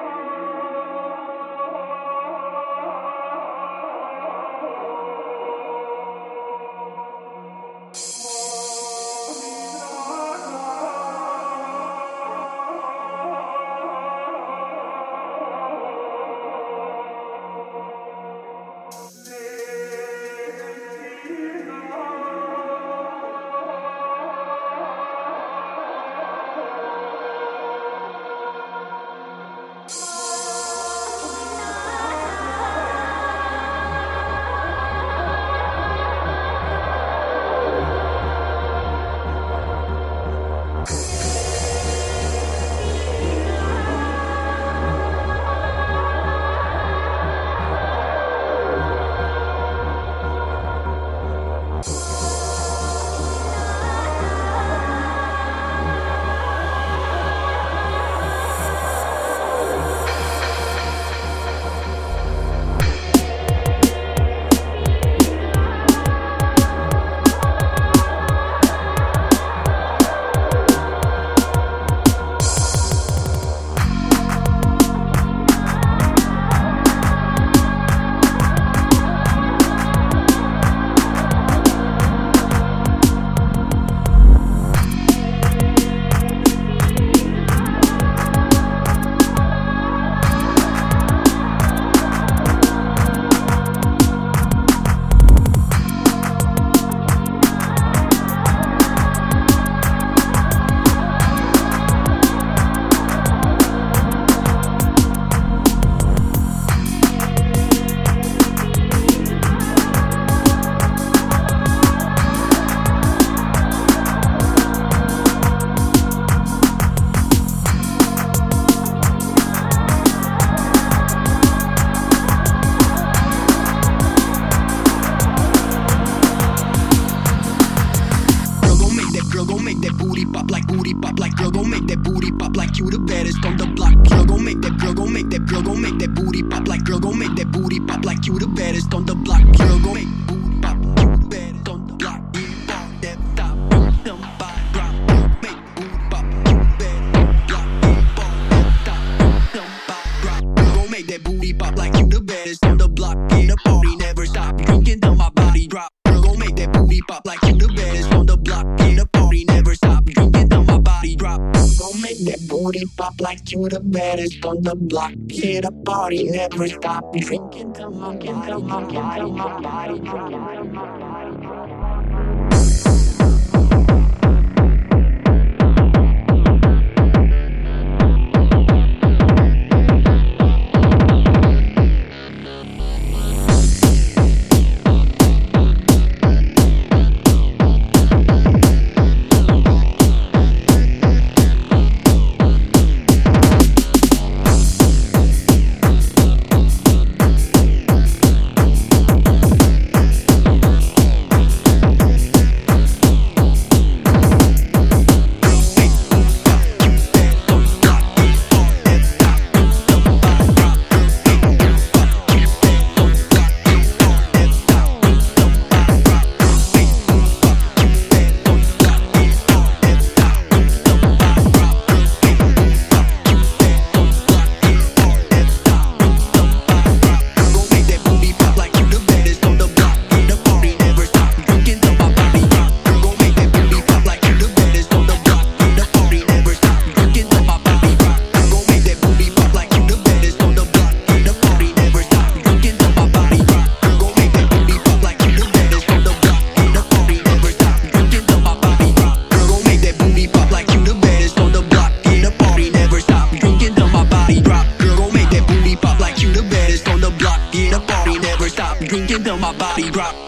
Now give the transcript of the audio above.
oh. who the baddest on the block. Girl, go make that girl, go make that girl, go make that booty pop like girl, go make that booty pop like you the baddest on the block. Girl, go. make booty pop like you the baddest on the block. Hit a party, never stop. Drinking till my, till my, till my, till Drinking till my body drops.